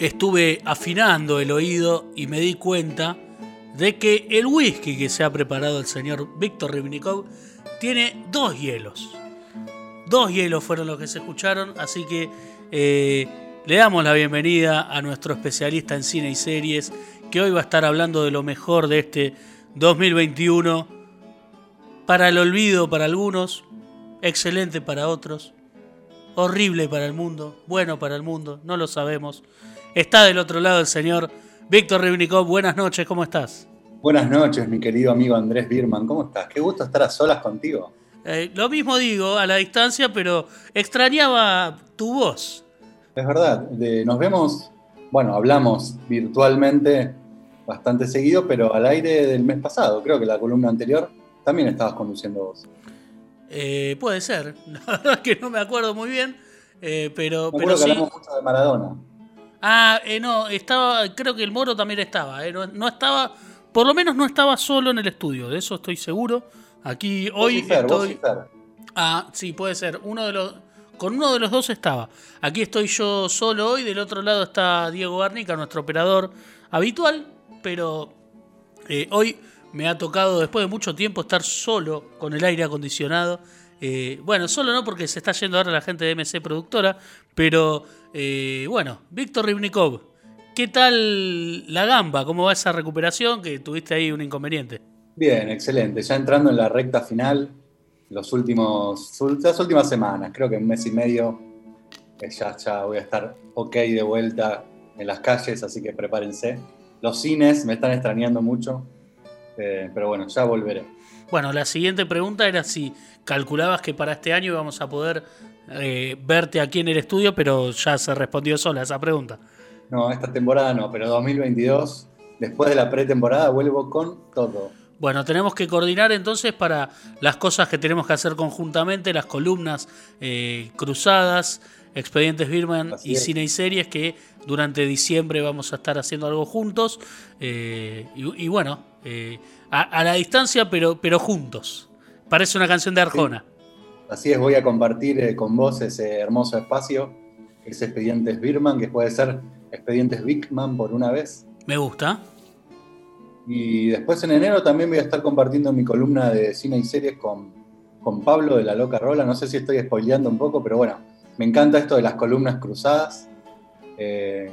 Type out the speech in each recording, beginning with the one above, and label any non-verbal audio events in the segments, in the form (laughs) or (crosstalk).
estuve afinando el oído y me di cuenta de que el whisky que se ha preparado el señor Víctor Ribnikov tiene dos hielos. Dos hielos fueron los que se escucharon, así que eh, le damos la bienvenida a nuestro especialista en cine y series, que hoy va a estar hablando de lo mejor de este 2021. Para el olvido para algunos, excelente para otros, horrible para el mundo, bueno para el mundo, no lo sabemos. Está del otro lado el señor Víctor Ribnikov. Buenas noches, ¿cómo estás? Buenas noches, mi querido amigo Andrés Birman. ¿Cómo estás? Qué gusto estar a solas contigo. Eh, lo mismo digo, a la distancia, pero extrañaba tu voz. Es verdad, nos vemos, bueno, hablamos virtualmente bastante seguido, pero al aire del mes pasado, creo que la columna anterior también estabas conduciendo vos. Eh, puede ser, (laughs) la verdad es que no me acuerdo muy bien, eh, pero, me pero que hablamos mucho de Maradona. Ah, eh, no, estaba, creo que el Moro también estaba, eh, no, estaba, por lo menos no estaba solo en el estudio, de eso estoy seguro. Aquí hoy estoy. Ah, sí, puede ser. Uno de los, con uno de los dos estaba. Aquí estoy yo solo hoy, del otro lado está Diego Garnica, nuestro operador habitual, pero eh, hoy me ha tocado después de mucho tiempo estar solo con el aire acondicionado. bueno, solo no porque se está yendo ahora la gente de MC Productora, pero eh, bueno, Víctor Ribnikov, ¿qué tal la gamba? ¿Cómo va esa recuperación? Que tuviste ahí un inconveniente. Bien, excelente. Ya entrando en la recta final, los últimos, las últimas semanas, creo que un mes y medio, eh, ya, ya voy a estar ok de vuelta en las calles, así que prepárense. Los cines me están extrañando mucho, eh, pero bueno, ya volveré. Bueno, la siguiente pregunta era si calculabas que para este año íbamos a poder eh, verte aquí en el estudio, pero ya se respondió sola esa pregunta. No, esta temporada no, pero 2022, después de la pretemporada, vuelvo con todo. Bueno, tenemos que coordinar entonces para las cosas que tenemos que hacer conjuntamente, las columnas eh, cruzadas, Expedientes Birman y Cine y Series, que durante diciembre vamos a estar haciendo algo juntos. Eh, y, bueno, a, la distancia, pero, pero juntos. Parece una canción de Arjona. Así es, voy a compartir eh, con vos ese hermoso espacio, que es Expedientes Birman, que puede ser Expedientes Bigman por una vez. Me gusta. Y después en enero también voy a estar compartiendo mi columna de cine y series con, con Pablo de La Loca Rola. No sé si estoy spoileando un poco, pero bueno, me encanta esto de las columnas cruzadas. Eh,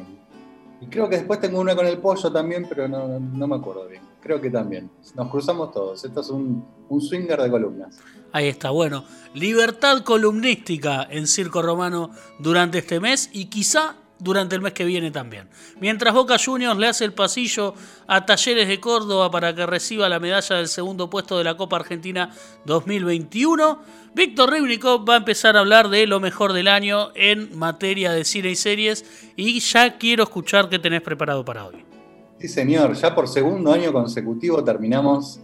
y creo que después tengo una con el pollo también, pero no, no me acuerdo bien. Creo que también. Nos cruzamos todos. Esto es un, swinger de columnas. Ahí está, bueno. Libertad columnística en Circo Romano durante este mes y quizá durante el mes que viene también. Mientras Boca Juniors le hace el pasillo a Talleres de Córdoba para que reciba la medalla del segundo puesto de la Copa Argentina 2021, Víctor Ribnikov va a empezar a hablar de lo mejor del año en materia de cine y series y ya quiero escuchar qué tenés preparado para hoy. Sí, señor, ya por segundo año consecutivo terminamos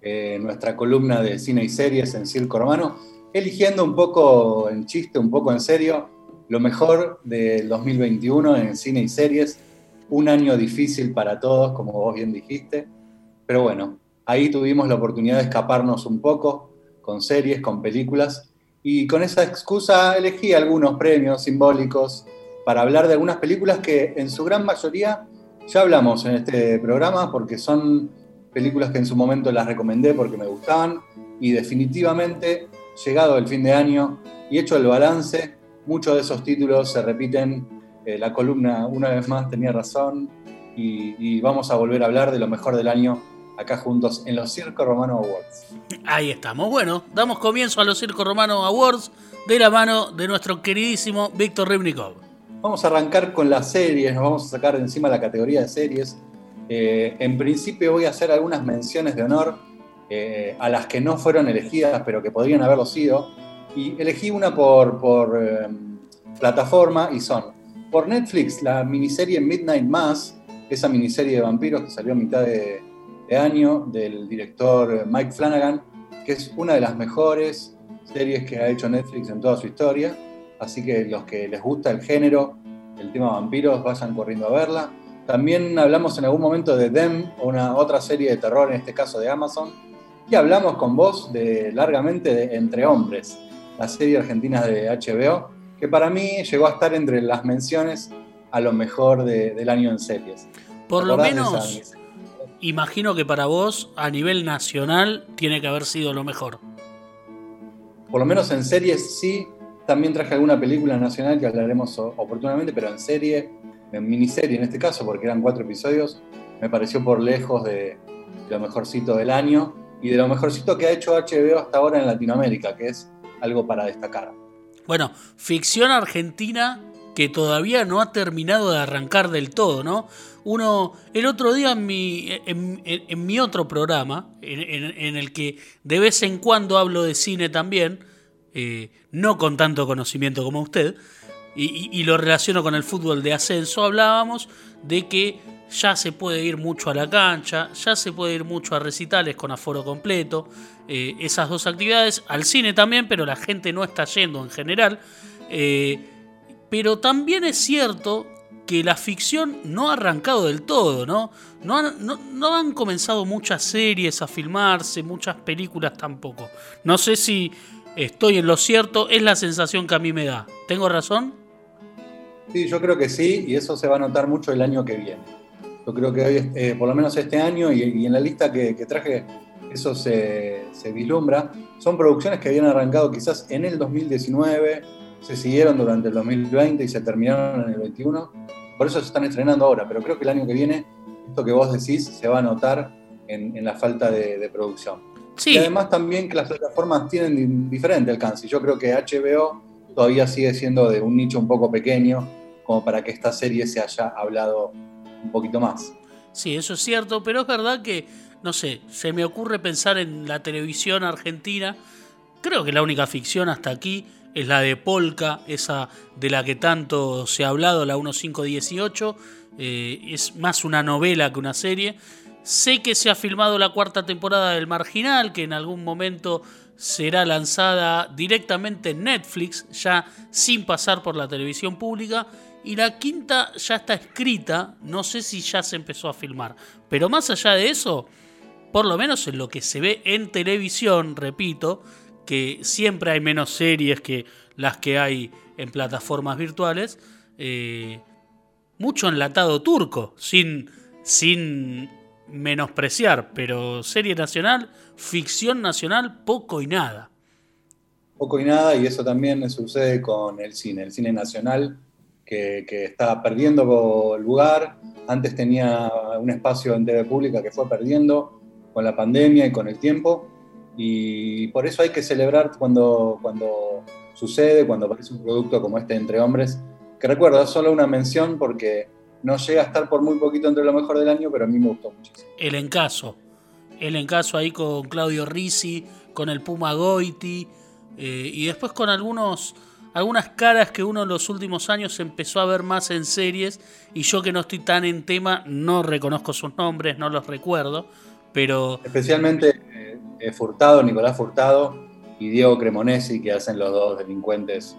eh, nuestra columna de cine y series en Circo Romano, eligiendo un poco en chiste, un poco en serio, lo mejor del 2021 en cine y series. Un año difícil para todos, como vos bien dijiste, pero bueno, ahí tuvimos la oportunidad de escaparnos un poco con series, con películas, y con esa excusa elegí algunos premios simbólicos para hablar de algunas películas que en su gran mayoría ya hablamos en este programa porque son películas que en su momento las recomendé porque me gustaban y definitivamente, llegado el fin de año y hecho el balance, muchos de esos títulos se repiten. Eh, la columna, una vez más, tenía razón y, y, vamos a volver a hablar de lo mejor del año acá juntos en los Circo Romano Awards. Ahí estamos. Bueno, damos comienzo a los Circo Romano Awards de la mano de nuestro queridísimo Víctor Ribnikov. Vamos a arrancar con las series, nos vamos a sacar de encima la categoría de series eh, en principio voy a hacer algunas menciones de honor eh, a las que no fueron elegidas, pero que podrían haberlo sido. Y elegí una por, eh, plataforma y son por Netflix la miniserie Midnight Mass, esa miniserie de vampiros que salió a mitad de, de año del director Mike Flanagan, que es una de las mejores series que ha hecho Netflix en toda su historia. Así que los que les gusta el género, el tema vampiros, vayan corriendo a verla. También hablamos en algún momento de Them, una otra serie de terror, en este caso de Amazon. Y hablamos con vos de, largamente de Entre Hombres, la serie argentina de HBO, que para mí llegó a estar entre las menciones a lo mejor del año en series. Por lo menos, imagino que para vos, a nivel nacional, tiene que haber sido lo mejor. Por lo menos en series sí. También traje alguna película nacional que hablaremos oportunamente, pero en serie, en miniserie en este caso, porque eran cuatro episodios, me pareció por lejos de, lo mejorcito del año y de lo mejorcito que ha hecho HBO hasta ahora en Latinoamérica, que es algo para destacar. Bueno, ficción argentina que todavía no ha terminado de arrancar del todo, ¿no? Uno, el otro día en mi, en, mi otro programa, en, el que de vez en cuando hablo de cine también, eh, no con tanto conocimiento como usted, y, lo relaciono con el fútbol de ascenso, hablábamos de que ya se puede ir mucho a la cancha, ya se puede ir mucho a recitales con aforo completo, eh, esas dos actividades, al cine también, pero la gente no está yendo en general. Eh, pero también es cierto que la ficción no ha arrancado del todo, ¿no? No no, han comenzado muchas series a filmarse, muchas películas tampoco. No sé si estoy en lo cierto, es la sensación que a mí me da. ¿Tengo razón? Sí, yo creo que sí, y eso se va a notar mucho el año que viene. Yo creo que hoy, eh, por lo menos este año, y, en la lista que, traje, eso se, se, vislumbra. Son producciones que habían arrancado quizás en el 2019, se siguieron durante el 2020 y se terminaron en el 21. Por eso se están estrenando ahora, pero creo que el año que viene, esto que vos decís, se va a notar en, la falta de, producción. Y además también que las plataformas tienen diferente alcance. Yo creo que HBO todavía sigue siendo de un nicho un poco pequeño, como para que esta serie se haya hablado un poquito más. Sí, eso es cierto, pero es verdad que, no sé, se me ocurre pensar en la televisión argentina. Creo que la única ficción hasta aquí es la de Polka, esa de la que tanto se ha hablado, la 1518. Eh, es más una novela que una serie. Sé que se ha filmado la cuarta temporada del Marginal, que en algún momento será lanzada directamente en Netflix, ya sin pasar por la televisión pública. Y la quinta ya está escrita, no sé si ya se empezó a filmar. Pero más allá de eso, por lo menos en lo que se ve en televisión, repito, que siempre hay menos series que las que hay en plataformas virtuales, eh, mucho enlatado turco, sin, sin menospreciar, pero serie nacional, ficción nacional, poco y nada. Poco y nada, y eso también sucede con el cine, el cine nacional que, está perdiendo lugar, antes tenía un espacio en TV pública que fue perdiendo con la pandemia y con el tiempo, y por eso hay que celebrar cuando, cuando sucede, cuando aparece un producto como este Entre Hombres, que recuerdo, es solo una mención porque no llega a estar por muy poquito entre lo mejor del año, pero a mí me gustó muchísimo. El encaso, el encaso ahí con Claudio Risi, con el Puma Goiti, eh, y después con algunos algunas caras que uno en los últimos años empezó a ver más en series y yo que no estoy tan en tema no reconozco sus nombres, no los recuerdo, pero... Especialmente eh, Furtado, Nicolás Furtado y Diego Cremonesi, que hacen los dos delincuentes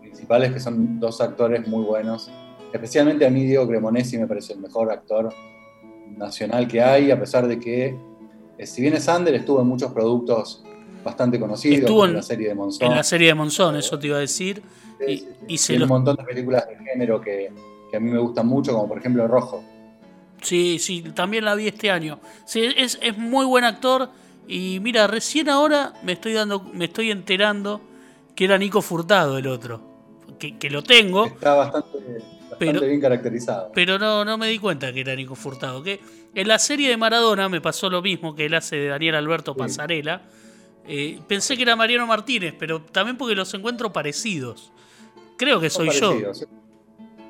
principales, que son dos actores muy buenos. Especialmente a mí Diego Cremonesi me parece el mejor actor nacional que hay, a pesar de que, eh, si bien es Sander, estuvo en muchos productos bastante conocidos, estuvo en la serie de Monzón. En la serie de Monzón, eso te iba a decir. y, un montón de películas de género que, a mí me gustan mucho, como por ejemplo Rojo. Sí, sí, también la vi este año. Sí, es, es muy buen actor y mira, recién ahora me estoy dando, me estoy enterando que era Nico Furtado el otro. Que, lo tengo. Está bastante, bien caracterizado. Pero no, no me di cuenta que era Nico Furtado. Que en la serie de Maradona me pasó lo mismo que él hace de Daniel Alberto Pasarela. Eh, pensé que era Mariano Martínez, pero también porque los encuentro parecidos. Creo que soy yo.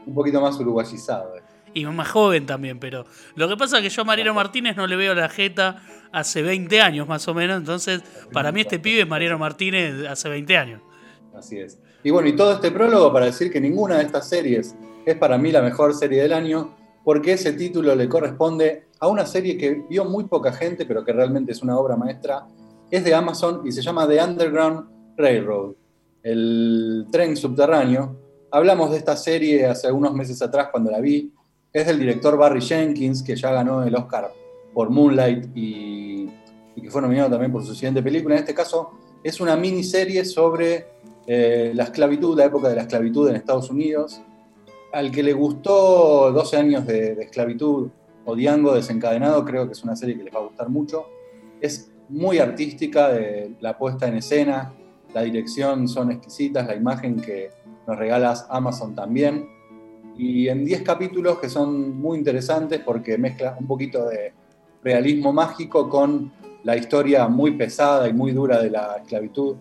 Un poquito más uruguayizado. Eh. Y más joven también, pero lo que pasa es que yo a Mariano Martínez no le veo la jeta hace 20 años más o menos, entonces para mí este pibe es Mariano Martínez hace 20 años. Así es. Y bueno, y todo este prólogo para decir que ninguna de estas series es para mí la mejor serie del año, porque ese título le corresponde a una serie que vio muy poca gente, pero que realmente es una obra maestra. Es de Amazon y se llama The Underground Railroad, el tren subterráneo. Hablamos de esta serie hace unos meses atrás cuando la vi. Es del director Barry Jenkins, que ya ganó el Oscar por Moonlight y, que fue nominado también por su siguiente película. En este caso, es una miniserie sobre eh, la esclavitud, la época de la esclavitud en Estados Unidos. Al que le gustó 12 años de, esclavitud o Diango desencadenado, creo que es una serie que les va a gustar mucho. Es muy artística, la puesta en escena, la dirección son exquisitas, la imagen que nos regalas Amazon también. Y en 10 capítulos que son muy interesantes porque mezcla un poquito de realismo mágico con la historia muy pesada y muy dura de la esclavitud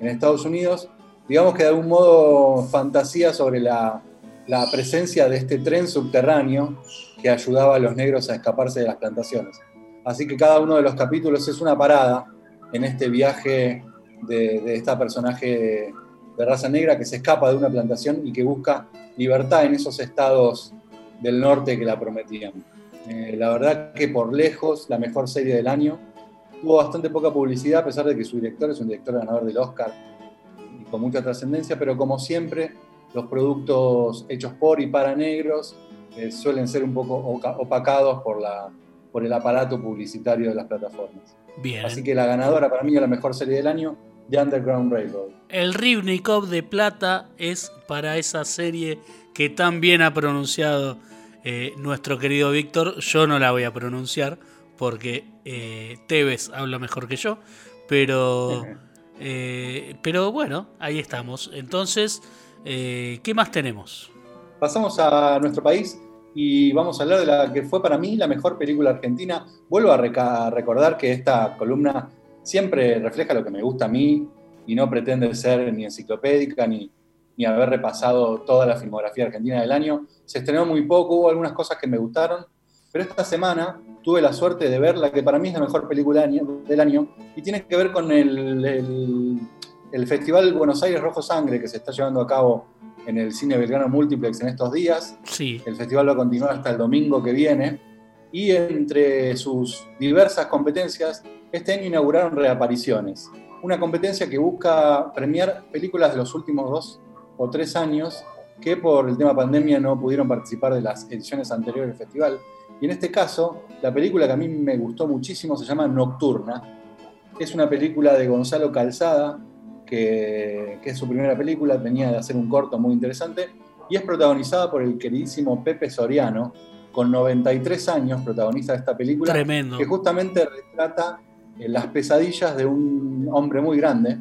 en Estados Unidos. Digamos que de algún modo fantasía sobre la, la presencia de este tren subterráneo que ayudaba a los negros a escaparse de las plantaciones. Así que cada uno de los capítulos es una parada en este viaje de, de esta personaje de raza negra que se escapa de una plantación y que busca libertad en esos estados del norte que la prometían. Eh, la verdad que por lejos la mejor serie del año. Tuvo bastante poca publicidad a pesar de que su director es un director ganador del Oscar y con mucha trascendencia, pero como siempre los productos hechos por y para negros eh, suelen ser un poco opacados por, la, por el aparato publicitario de las plataformas. Bien. Así que la ganadora para mí es la mejor serie del año, The Underground Railroad. El Rivnikov de plata es para esa serie que tan bien ha pronunciado eh, nuestro querido Víctor. Yo no la voy a pronunciar porque eh, Tevez habla mejor que yo, pero, eh, pero bueno, ahí estamos. Entonces, ¿qué más tenemos? Pasamos a nuestro país y vamos a hablar de la que fue para mí la mejor película argentina. Vuelvo a recordar que esta columna siempre refleja lo que me gusta a mí y no pretende ser ni enciclopédica ni, ni haber repasado toda la filmografía argentina del año. Se estrenó muy poco, hubo algunas cosas que me gustaron, pero esta semana tuve la suerte de ver la que para mí es la mejor película del año y tiene que ver con el, el Festival Buenos Aires Rojo Sangre que se está llevando a cabo en el Cine Belgrano Multiplex en estos días. Sí. El festival va a continuar hasta el domingo que viene y entre sus diversas competencias este año inauguraron Reapariciones, una competencia que busca premiar películas de los últimos dos o tres años que por el tema pandemia no pudieron participar de las ediciones anteriores del festival. Y en este caso, la película que a mí me gustó muchísimo se llama Nocturna. Es una película de Gonzalo Calzada, que, que es su primera película, tenía de hacer un corto muy interesante, y es protagonizada por el queridísimo Pepe Soriano, con 93 años, protagonista de esta película, Tremendo. que justamente retrata las pesadillas de un hombre muy grande.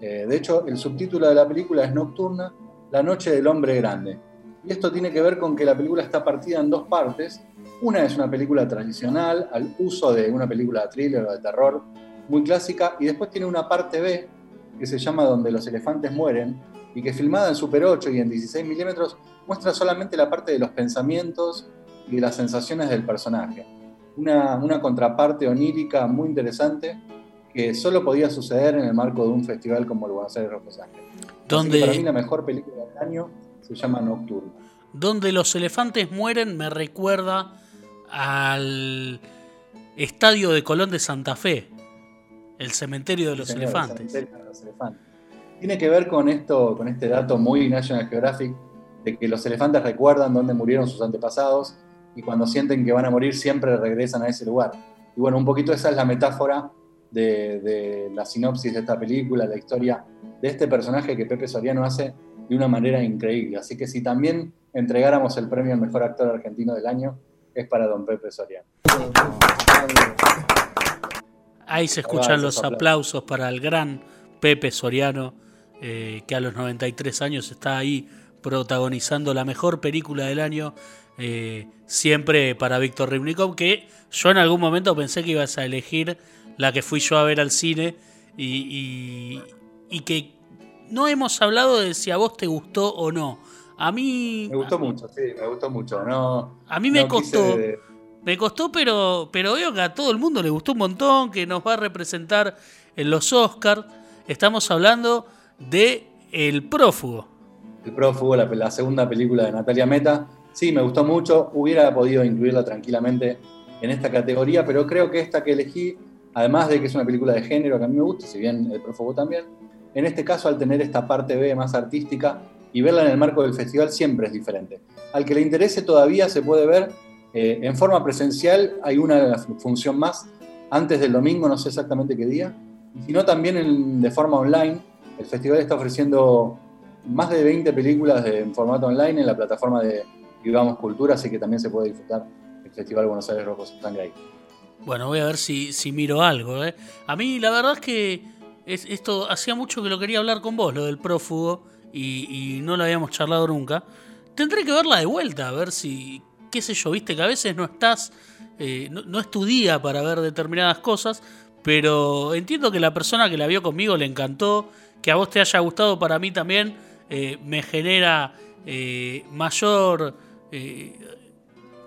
Eh, de hecho, el subtítulo de la película es Nocturna, la noche del hombre grande. Y esto tiene que ver con que la película está partida en dos partes. Una es una película tradicional, al uso de una película de thriller o de terror muy clásica, y después tiene una parte B que se llama Donde los elefantes mueren, y que filmada en Super 8 y en 16 milímetros muestra solamente la parte de los pensamientos y de las sensaciones del personaje una, contraparte onírica muy interesante que solo podía suceder en el marco de un festival como el Buenos Aires Rock Donde, para mí la mejor película del año se llama Nocturno. Donde los elefantes mueren me recuerda al estadio de Colón de Santa Fe, el cementerio de los, elefantes. Tiene que ver con esto, con este dato muy National Geographic de que los elefantes recuerdan dónde murieron sus antepasados y cuando sienten que van a morir siempre regresan a ese lugar. Y bueno, un poquito esa es la metáfora de, la sinopsis de esta película, la historia de este personaje que Pepe Soriano hace de una manera increíble. Así que si también entregáramos el premio al mejor actor argentino del año, es para don Pepe Soriano. Ahí se escuchan los aplausos para el gran Pepe Soriano, eh, que a los 93 años está ahí protagonizando la mejor película del año eh, siempre para Víctor Ribnikov, que yo en algún momento pensé que ibas a elegir la que fui yo a ver al cine y, que no hemos hablado de si a vos te gustó o no. A mí... Me gustó mucho, sí, me gustó mucho. No, a mí me costó... Me costó, pero, pero veo que a todo el mundo le gustó un montón, que nos va a representar en los Oscars. Estamos hablando de El Prófugo. El Prófugo, la, la segunda película de Natalia Meta, Sí, me gustó mucho. Hubiera podido incluirla tranquilamente en esta categoría, pero creo que esta que elegí, además de que es una película de género que a mí me gusta, si bien El Prófugo también, en este caso al tener esta parte B más artística y verla en el marco del festival siempre es diferente. Al que le interese todavía se puede ver eh, en forma presencial, hay una función más antes del domingo, no sé exactamente qué día, sino también de forma online. El festival está ofreciendo más de 20 películas en formato online en la plataforma de Vivamos Cultura, así que también se puede disfrutar el Festival Buenos Aires Rojo Sangre ahí. Bueno, voy a ver si, si miro algo. ¿eh? A mí la verdad es que esto hacía mucho que lo quería hablar con vos, lo del prófugo, y, no lo habíamos charlado nunca. Tendré que verla de vuelta, a ver si, qué sé yo, viste que a veces no estás, eh, no, no, es tu día para ver determinadas cosas, pero entiendo que la persona que la vio conmigo le encantó, que a vos te haya gustado para mí también, eh, me genera eh, mayor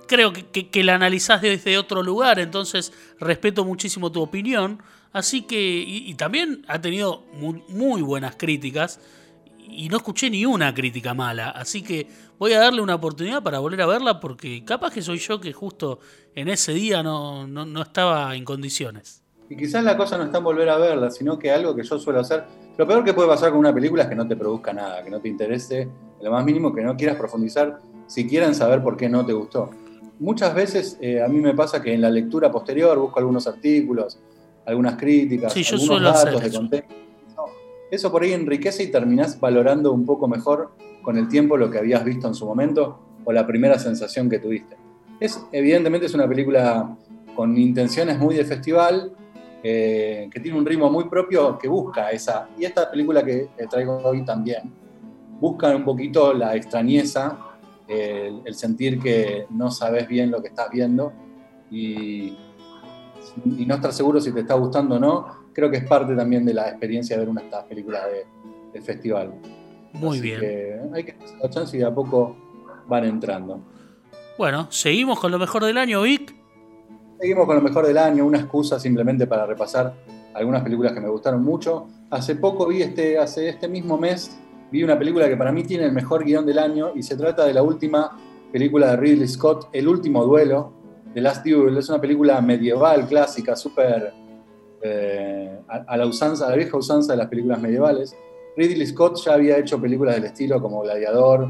creo que, la analizás desde otro lugar, entonces respeto muchísimo tu opinión. Así que, y, también ha tenido muy, buenas críticas y no escuché ni una crítica mala. Así que voy a darle una oportunidad para volver a verla porque capaz que soy yo que justo en ese día no, no, estaba en condiciones. Y quizás la cosa no está en volver a verla, sino que algo que yo suelo hacer. Lo peor que puede pasar con una película es que no te produzca nada, que no te interese, lo más mínimo que no quieras profundizar, si quieran saber por qué no te gustó muchas veces eh, a mí me pasa que en la lectura posterior busco algunos artículos, algunas críticas, algunos datos de contexto. Eso por ahí enriquece y terminás valorando un poco mejor con el tiempo lo que habías visto en su momento o la primera sensación que tuviste. Es, evidentemente es una película con intenciones muy de festival, eh, que tiene un ritmo muy propio que busca esa. Y esta película que traigo hoy también busca un poquito la extrañeza el, sentir que no sabes bien lo que estás viendo y, no estar seguro si te está gustando o no, creo que es parte también de la experiencia de ver una de estas películas del festival. Muy bien. hay que hacer la chance y de a poco van entrando. Bueno, seguimos con lo mejor del año, Vic. Seguimos con lo mejor del año, una excusa simplemente para repasar algunas películas que me gustaron mucho. Hace poco vi este, hace este mismo mes, vi una película que para mí tiene el mejor guion del año y se trata de la última película de Ridley Scott, El último duelo, The Last Duel. Es una película medieval, clásica, súper eh, a, la usanza, a la vieja usanza de las películas medievales. Ridley Scott ya había hecho películas del estilo como Gladiador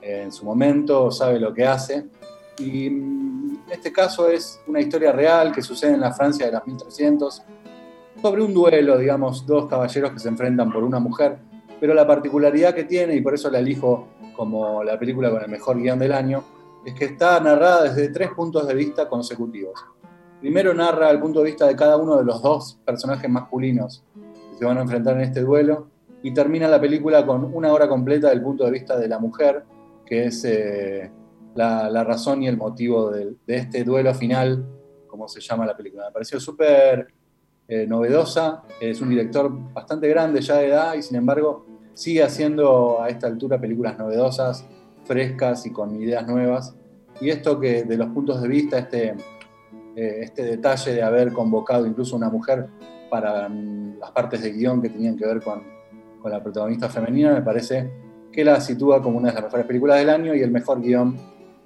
eh, en su momento, sabe lo que hace. Y mm, este caso es una historia real que sucede en la Francia de los 1300, sobre un duelo, digamos, dos caballeros que se enfrentan por una mujer pero la particularidad que tiene, y por eso la elijo como la película con el mejor guion del año, es que está narrada desde tres puntos de vista consecutivos. Primero narra el punto de vista de cada uno de los dos personajes masculinos que se van a enfrentar en este duelo, y termina la película con una hora completa del punto de vista de la mujer, que es eh, la, razón y el motivo de, este duelo final, como se llama la película. Me pareció súper eh, novedosa, es un director bastante grande ya de edad y sin embargo sigue haciendo a esta altura películas novedosas, frescas y con ideas nuevas. Y esto que de los puntos de vista, este, eh, este detalle de haber convocado incluso una mujer para mm, las partes de guion que tenían que ver con, con la protagonista femenina, me parece que la sitúa como una de las mejores películas del año y el mejor guion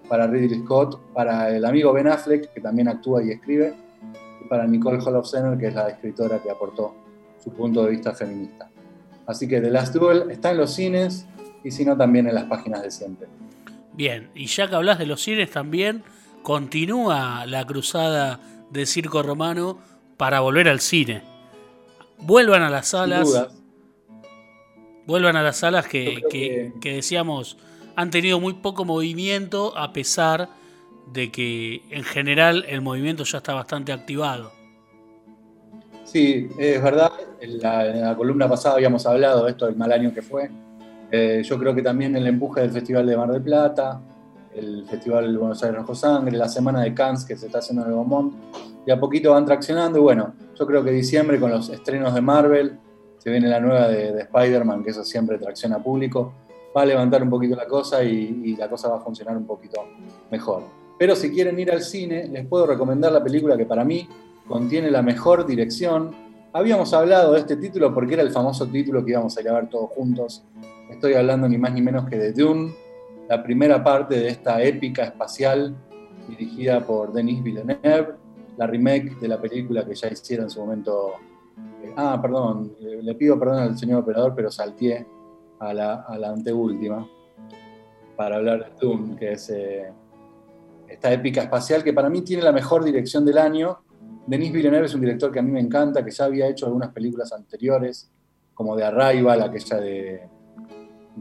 para Ridley Scott, para el amigo Ben Affleck, que también actúa y escribe, y para Nicole Holofcener, que es la escritora que aportó su punto de vista feminista. Así que The Last Duel está en los cines y si no también en las páginas de siempre. Bien, y ya que hablas de los cines también, continúa la cruzada de Circo Romano para volver al cine. Vuelvan a las salas. Vuelvan a las salas que, que, decíamos han tenido muy poco movimiento a pesar de que en general el movimiento ya está bastante activado. Sí, es verdad. En la, columna pasada habíamos hablado de esto del mal año que fue. Eh, yo creo que también el empuje del Festival de Mar del Plata, el Festival de Buenos Aires Rojo Sangre, la Semana de Cannes que se está haciendo en el Beaumont, y a poquito van traccionando. Y bueno, yo creo que diciembre con los estrenos de Marvel, se viene la nueva de, Spider-Man, que eso siempre tracciona público, va a levantar un poquito la cosa y, y la cosa va a funcionar un poquito mejor. Pero si quieren ir al cine, les puedo recomendar la película que para mí contiene la mejor dirección. Habíamos hablado de este título porque era el famoso título que íbamos a ver todos juntos. Estoy hablando ni más ni menos que de Dune, la primera parte de esta épica espacial dirigida por Denis Villeneuve, la remake de la película que ya hicieron en su momento. Eh, ah, perdón, le pido perdón al señor operador, pero salté a la, anteúltima para hablar de Dune, que es eh, esta épica espacial que para mí tiene la mejor dirección del año Denis Villeneuve es un director que a mí me encanta, que ya había hecho algunas películas anteriores, como de Arrival, aquella de,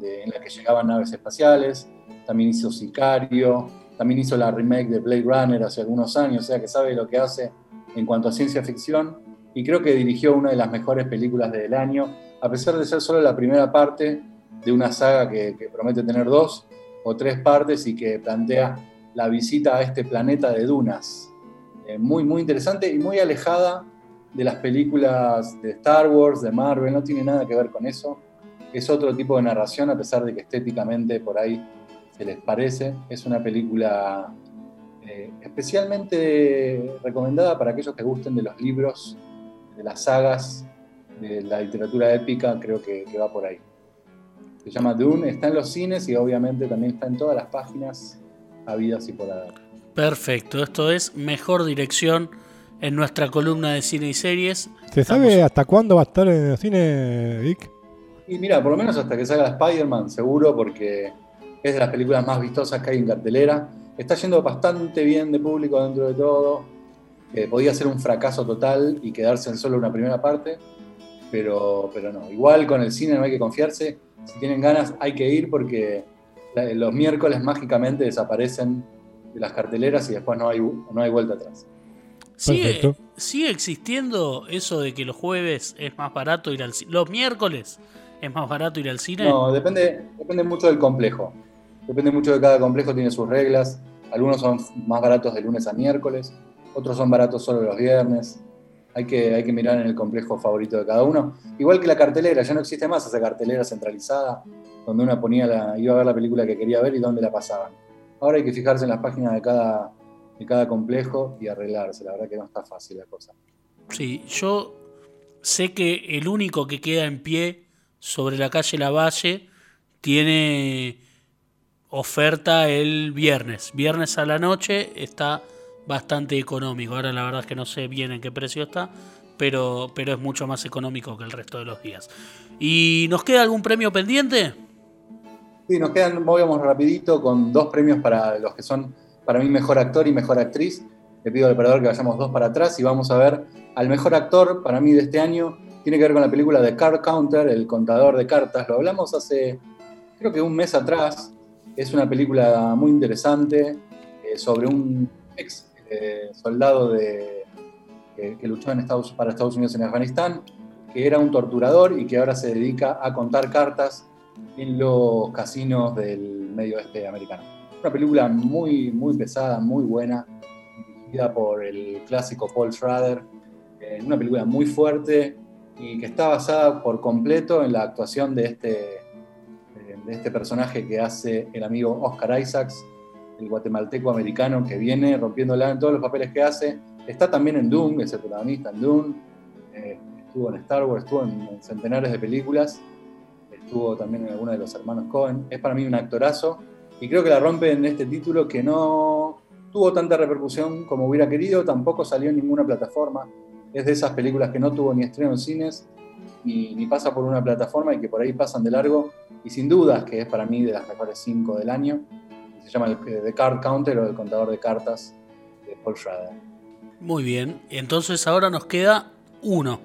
en la que llegaban naves espaciales, también hizo Sicario, también hizo la remake de Blade Runner hace algunos años, o sea que sabe lo que hace en cuanto a ciencia ficción y creo que dirigió una de las mejores películas del año, a pesar de ser solo la primera parte de una saga que, promete tener dos o tres partes y que plantea la visita a este planeta de dunas. Eh, muy, muy interesante y muy alejada de las películas de Star Wars, de Marvel, no tiene nada que ver con eso. Es otro tipo de narración, a pesar de que estéticamente por ahí se les parece. Es una película eh, especialmente recomendada para aquellos que gusten de los libros, de las sagas, de la literatura épica, creo que, va por ahí. Se llama Dune, está en los cines y obviamente también está en todas las páginas habidas y por haber. Perfecto, esto es mejor dirección en nuestra columna de cine y series. ¿Se sabe hasta cuándo va a estar en el cine, Vic? Y mira, por lo menos hasta que salga Spider-Man, seguro, porque es de las películas más vistosas que hay en cartelera. Está yendo bastante bien de público dentro de todo. Eh, podía ser un fracaso total y quedarse en solo una primera parte, pero, pero no. Igual con el cine no hay que confiarse. Si tienen ganas, hay que ir porque los miércoles mágicamente desaparecen de las carteleras y después no hay, no hay vuelta atrás. ¿Sigue, ¿Sigue existiendo eso de que los jueves es más barato ir al cine? ¿Los miércoles es más barato ir al cine? No, depende, depende mucho del complejo. Depende mucho de cada complejo, tiene sus reglas. Algunos son más baratos de lunes a miércoles, otros son baratos solo los viernes. Hay que, hay que mirar en el complejo favorito de cada uno. Igual que la cartelera, ya no existe más esa cartelera centralizada, donde uno ponía la, iba a ver la película que quería ver y dónde la pasaban. Ahora hay que fijarse en las páginas de cada, de cada complejo y arreglarse. La verdad que no está fácil la cosa. Sí, yo sé que el único que queda en pie sobre la calle Lavalle tiene oferta el viernes. Viernes a la noche está bastante económico. Ahora la verdad es que no sé bien en qué precio está, pero, pero es mucho más económico que el resto de los días. ¿Y nos queda algún premio pendiente? Sí, nos quedan, vamos rapidito con dos premios para los que son para mí mejor actor y mejor actriz. Le pido al operador que vayamos dos para atrás y vamos a ver al mejor actor para mí de este año. Tiene que ver con la película de Card Counter, el contador de cartas. Lo hablamos hace, creo que un mes atrás. Es una película muy interesante eh, sobre un ex eh, soldado que luchó en Estados, para Estados Unidos en Afganistán, que era un torturador y que ahora se dedica a contar cartas en los casinos del medio oeste americano una película muy, muy pesada, muy buena, dirigida por el clásico Paul Schrader. Eh, una película muy fuerte y que está basada por completo en la actuación de este, de este personaje que hace el amigo Oscar Isaacs, el guatemalteco americano que viene rompiéndola en todos los papeles que hace. Está también en Doom, es el protagonista en Doom. Eh, estuvo en Star Wars, estuvo en, centenares de películas. Estuvo también en alguna de los hermanos Cohen. Es para mí un actorazo y creo que la rompe en este título que no tuvo tanta repercusión como hubiera querido, tampoco salió en ninguna plataforma. Es de esas películas que no tuvo ni estreno en cines, ni, pasa por una plataforma y que por ahí pasan de largo. Y sin dudas que es para mí de las mejores cinco del año. Se llama el The Card Counter o el contador de cartas de Paul Schrader. Muy bien, entonces ahora nos queda uno.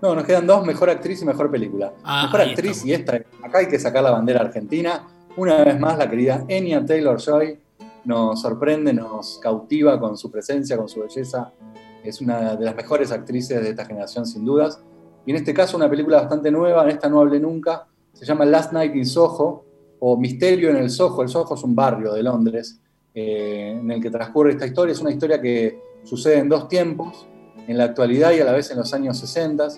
No, nos quedan dos, mejor actriz y mejor película. Ah, mejor actriz y esta, acá hay que sacar la bandera argentina una vez más, la querida Enya Taylor Joy nos sorprende, nos cautiva con su presencia, con su belleza. Es una de las mejores actrices de esta generación, sin dudas. Y en este caso, una película bastante nueva, en esta no hablé nunca, se llama Last Night in Soho o Misterio en el Soho. El Soho es un barrio de Londres eh, en el que transcurre esta historia. Es una historia que sucede en dos tiempos, en la actualidad y a la vez en los años 60.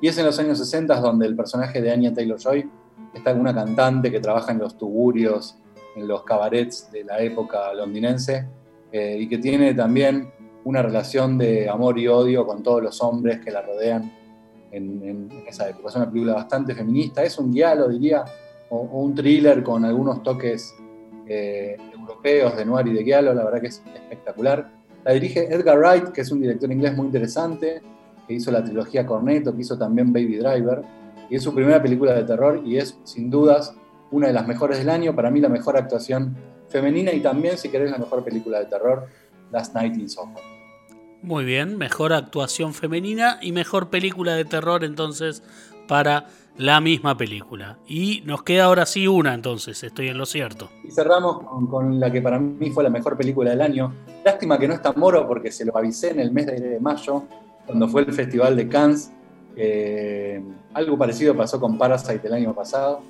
Y es en los años 60 donde el personaje de Anya Taylor-Joy está una cantante que trabaja en los tuburios, en los cabarets de la época londinense, eh, y que tiene también una relación de amor y odio con todos los hombres que la rodean en, esa época. Es una película bastante feminista, es un diálogo, diría, o, un thriller con algunos toques eh, europeos de noir y de giallo, la verdad que es espectacular. La dirige Edgar Wright, que es un director inglés muy interesante, que hizo la trilogía Cornetto, que hizo también Baby Driver, y es su primera película de terror y es sin dudas una de las mejores del año, para mí la mejor actuación femenina y también, si querés, la mejor película de terror, Last Night in Soho. Muy bien, mejor actuación femenina y mejor película de terror entonces para la misma película. Y nos queda ahora sí una, entonces, estoy en lo cierto. Y cerramos con, la que para mí fue la mejor película del año. Lástima que no está Moro porque se lo avisé en el mes de mayo, cuando fue el Festival de Cannes. algo parecido pasó con Parasite el año pasado.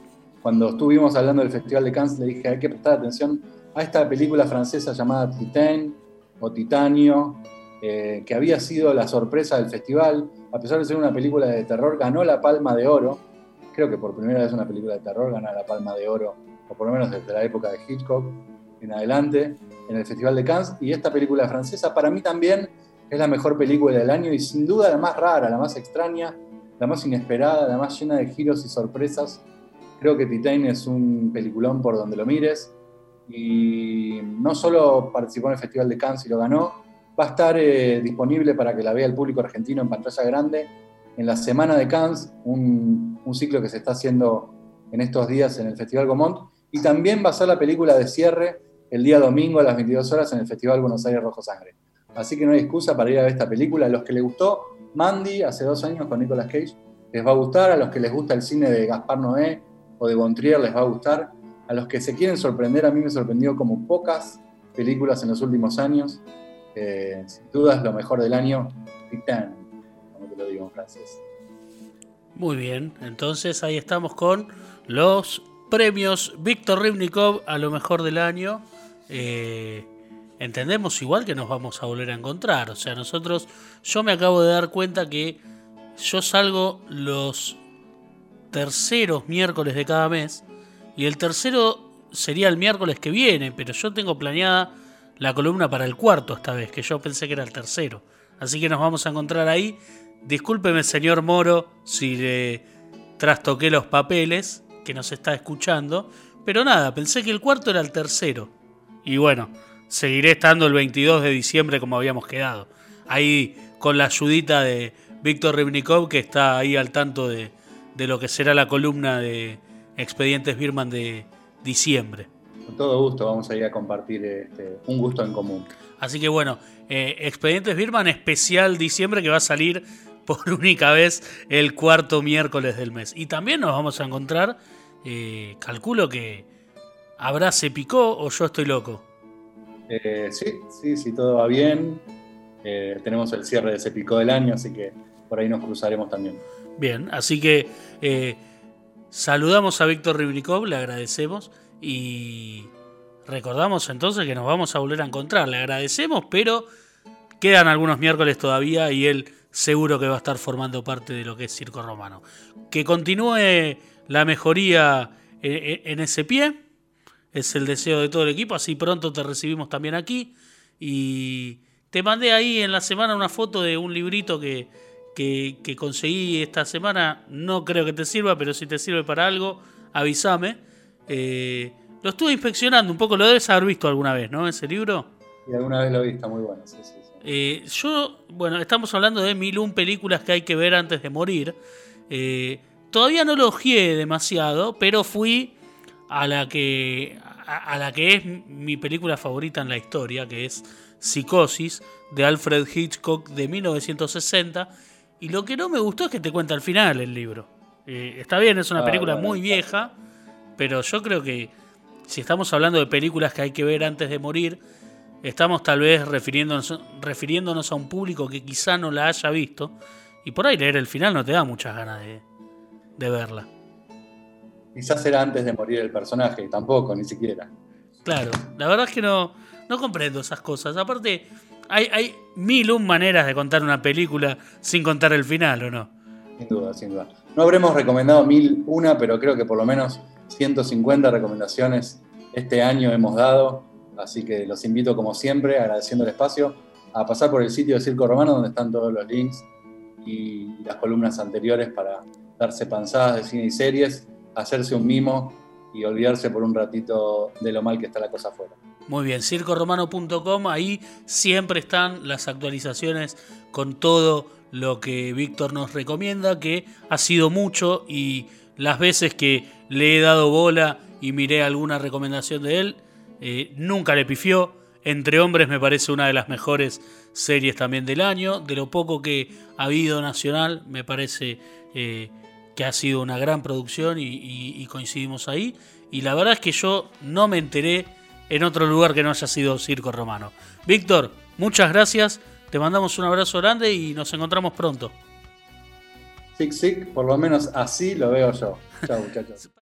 Cuando estuvimos hablando del Festival de Cannes, le dije hay que prestar atención a esta película francesa llamada Titan o Titanio, eh, que había sido la sorpresa del festival. A pesar de ser una película de terror, ganó la Palma de Oro creo que por primera vez una película de terror gana la Palma de Oro, o por lo menos desde la época de Hitchcock en adelante, en el Festival de Cannes. Y esta película francesa para mí también es la mejor película del año y sin duda la más rara, la más extraña, la más inesperada, la más llena de giros y sorpresas. Creo que Titane es un peliculón por donde lo mires. Y no solo participó en el Festival de Cannes y lo ganó, va a estar eh, disponible para que la vea el público argentino en pantalla grande en la Semana de Cannes, un, ciclo que se está haciendo en estos días en el Festival Gomont, y también va a ser la película de cierre el día domingo a las 22 horas en el Festival Buenos Aires Rojo Sangre. Así que no hay excusa para ir a ver esta película. A los que les gustó Mandy hace dos años con Nicolas Cage, les va a gustar. A los que les gusta el cine de Gaspar Noé o de Bontrier, les va a gustar. A los que se quieren sorprender, a mí me sorprendió como pocas películas en los últimos años. Eh, sin duda es lo mejor del año. Titan lo digo en francés. Muy bien, entonces ahí estamos con los premios Víctor Rivnikov a lo mejor del año. Eh, entendemos igual que nos vamos a volver a encontrar. O sea, nosotros, yo me acabo de dar cuenta que yo salgo los terceros miércoles de cada mes y el tercero sería el miércoles que viene, pero yo tengo planeada la columna para el cuarto esta vez, que yo pensé que era el tercero. Así que nos vamos a encontrar ahí Discúlpeme, señor Moro, si le trastoqué los papeles, que nos está escuchando. Pero nada, pensé que el cuarto era el tercero. Y bueno, seguiré estando el 22 de diciembre como habíamos quedado. Ahí con la ayudita de Víctor Rivnikov, que está ahí al tanto de, lo que será la columna de Expedientes Birman de diciembre. Con todo gusto, vamos a ir a compartir este, un gusto en común. Así que bueno, eh, Expedientes Birman especial diciembre que va a salir (laughs) por única vez el cuarto miércoles del mes. Y también nos vamos a encontrar, eh, calculo que habrá se picó o yo estoy loco. Eh, sí, sí, sí, todo va bien. Eh, tenemos el cierre de se picó del año, así que por ahí nos cruzaremos también. Bien, así que saludamos a Víctor Ribrikov, le agradecemos y recordamos entonces que nos vamos a volver a encontrar. Le agradecemos, pero quedan algunos miércoles todavía y él seguro que va a estar formando parte de lo que es Circo Romano. Que continúe la mejoría eh, eh, en ese pie, es el deseo de todo el equipo, así pronto te recibimos también aquí. Y te mandé ahí en la semana una foto de un librito que, que, conseguí esta semana, no creo que te sirva, pero si te sirve para algo, avísame. Eh, lo estuve inspeccionando un poco, lo debes haber visto alguna vez, ¿no? Ese libro. Y alguna vez lo he visto, muy bueno, sí, sí. Eh, yo, bueno, estamos hablando de mil un películas que hay que ver antes de morir. Eh, todavía no lo ojeé demasiado, pero fui a la que a, la que es mi película favorita en la historia, que es Psicosis, de Alfred Hitchcock de 1960. Y lo que no me gustó es que te cuenta al final el libro. Eh, está bien, es una ah, película muy vieja, pero yo creo que si estamos hablando de películas que hay que ver antes de morir, estamos tal vez refiriéndonos, refiriéndonos a un público que quizá no la haya visto y por ahí leer el final no te da muchas ganas de, verla. Quizás era antes de morir el personaje, tampoco, ni siquiera. Claro, la verdad es que no, no comprendo esas cosas. Aparte, hay, hay mil un maneras de contar una película sin contar el final, ¿o no? Sin duda, sin duda. No habremos recomendado mil una, pero creo que por lo menos 150 recomendaciones este año hemos dado Así que los invito, como siempre, agradeciendo el espacio, a pasar por el sitio de Circo Romano, donde están todos los links y las columnas anteriores para darse panzadas de cine y series, hacerse un mimo y olvidarse por un ratito de lo mal que está la cosa afuera. Muy bien, circoromano.com, ahí siempre están las actualizaciones con todo lo que Víctor nos recomienda, que ha sido mucho y las veces que le he dado bola y miré alguna recomendación de él, eh, nunca le pifió. Entre Hombres me parece una de las mejores series también del año. De lo poco que ha habido nacional, me parece eh, que ha sido una gran producción y, coincidimos ahí. Y la verdad es que yo no me enteré en otro lugar que no haya sido Circo Romano. Víctor, muchas gracias, te mandamos un abrazo grande y nos encontramos pronto. Sí, sí, por lo menos así lo veo yo. Chao, muchachos. (laughs)